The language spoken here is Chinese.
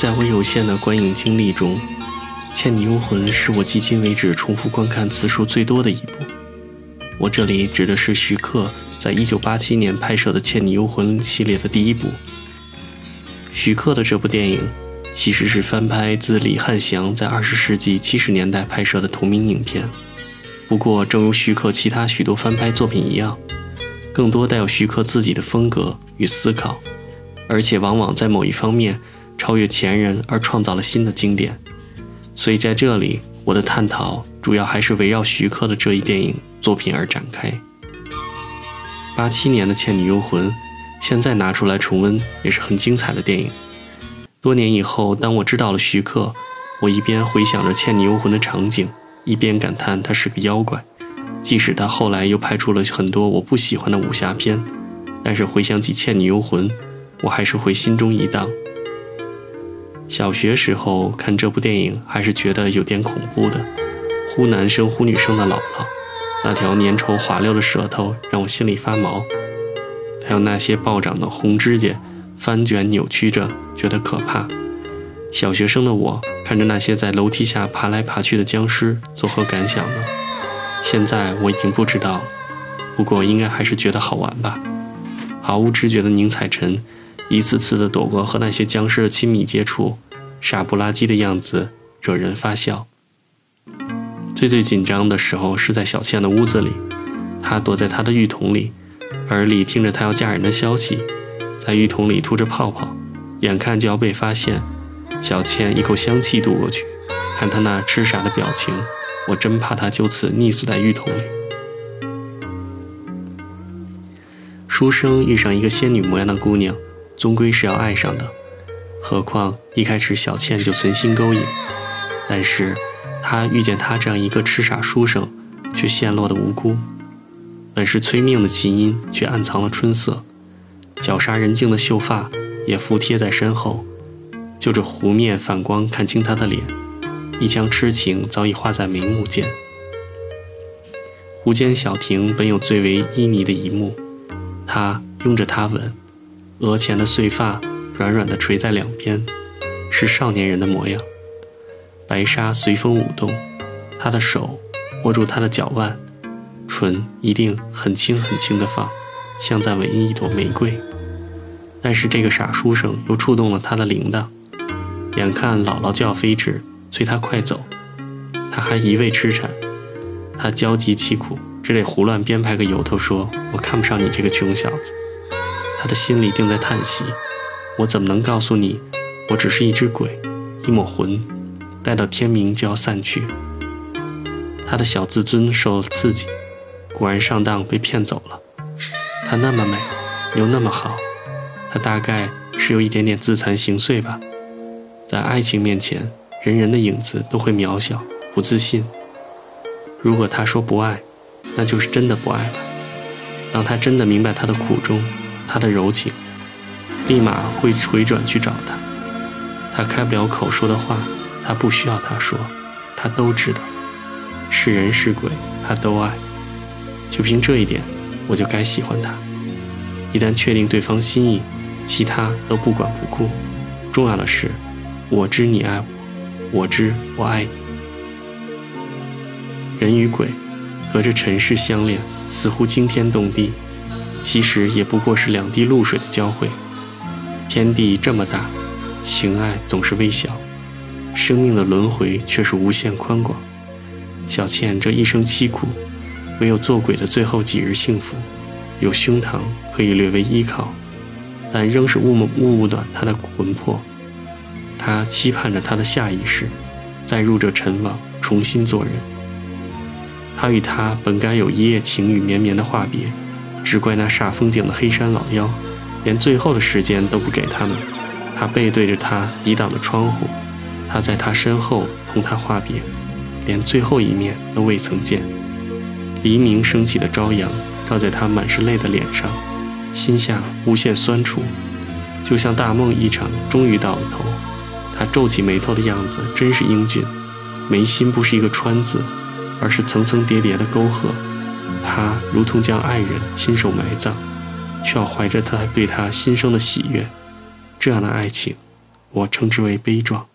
在我有限的观影经历中，《倩女幽魂》是我迄今为止重复观看次数最多的一部。我这里指的是徐克在一九八七年拍摄的《倩女幽魂》系列的第一部。徐克的这部电影其实是翻拍自李翰祥在二十世纪七十年代拍摄的同名影片。不过，正如徐克其他许多翻拍作品一样，更多带有徐克自己的风格与思考，而且往往在某一方面。超越前人而创造了新的经典，所以在这里，我的探讨主要还是围绕徐克的这一电影作品而展开。八七年的《倩女幽魂》，现在拿出来重温也是很精彩的电影。多年以后，当我知道了徐克，我一边回想着《倩女幽魂》的场景，一边感叹他是个妖怪。即使他后来又拍出了很多我不喜欢的武侠片，但是回想起《倩女幽魂》，我还是会心中一荡。小学时候看这部电影，还是觉得有点恐怖的。忽男生忽女生的姥姥，那条粘稠滑溜的舌头让我心里发毛。还有那些暴涨的红指甲，翻卷扭曲着，觉得可怕。小学生的我看着那些在楼梯下爬来爬去的僵尸，作何感想呢？现在我已经不知道，不过应该还是觉得好玩吧。毫无知觉的宁采臣。一次次的躲过和那些僵尸的亲密接触，傻不拉几的样子惹人发笑。最最紧张的时候是在小倩的屋子里，她躲在她的浴桶里，耳里听着她要嫁人的消息，在浴桶里吐着泡泡，眼看就要被发现。小倩一口香气渡过去，看她那痴傻的表情，我真怕她就此溺死在浴桶里。书生遇上一个仙女模样的姑娘。终归是要爱上的，何况一开始小倩就存心勾引，但是她遇见他这样一个痴傻书生，却陷落的无辜。本是催命的琴音，却暗藏了春色；绞杀人境的秀发，也服贴在身后。就着湖面反光，看清他的脸，一腔痴情早已画在眉目间。湖间小亭本有最为旖旎的一幕，他拥着她吻。额前的碎发软软的垂在两边，是少年人的模样。白纱随风舞动，他的手握住她的脚腕，唇一定很轻很轻地放，像在吻一朵玫瑰。但是这个傻书生又触动了他的铃铛，眼看姥姥就要飞驰，催他快走，他还一味痴缠，他焦急凄苦，只得胡乱编排个由头，说我看不上你这个穷小子。他的心里定在叹息：“我怎么能告诉你，我只是一只鬼，一抹魂，待到天明就要散去。”他的小自尊受了刺激，果然上当被骗走了。她那么美，又那么好，他大概是有一点点自惭形秽吧。在爱情面前，人人的影子都会渺小、不自信。如果他说不爱，那就是真的不爱了。当他真的明白他的苦衷。他的柔情，立马会回转去找他。他开不了口说的话，他不需要他说，他都知道。是人是鬼，他都爱。就凭这一点，我就该喜欢他。一旦确定对方心意，其他都不管不顾。重要的是，我知你爱我，我知我爱你。人与鬼，隔着尘世相恋，似乎惊天动地。其实也不过是两滴露水的交汇，天地这么大，情爱总是微小，生命的轮回却是无限宽广。小倩这一生凄苦，没有做鬼的最后几日幸福，有胸膛可以略微依靠，但仍是雾雾暖她的魂魄。她期盼着她的下一世，再入这尘网，重新做人。她与他本该有一夜情雨绵绵的话别。只怪那煞风景的黑山老妖，连最后的时间都不给他们。他背对着他抵挡的窗户，他在他身后同他话别，连最后一面都未曾见。黎明升起的朝阳照在他满是泪的脸上，心下无限酸楚，就像大梦一场终于到了头。他皱起眉头的样子真是英俊，眉心不是一个川字，而是层层叠叠的沟壑。他如同将爱人亲手埋葬，却要怀着他对他新生的喜悦，这样的爱情，我称之为悲壮。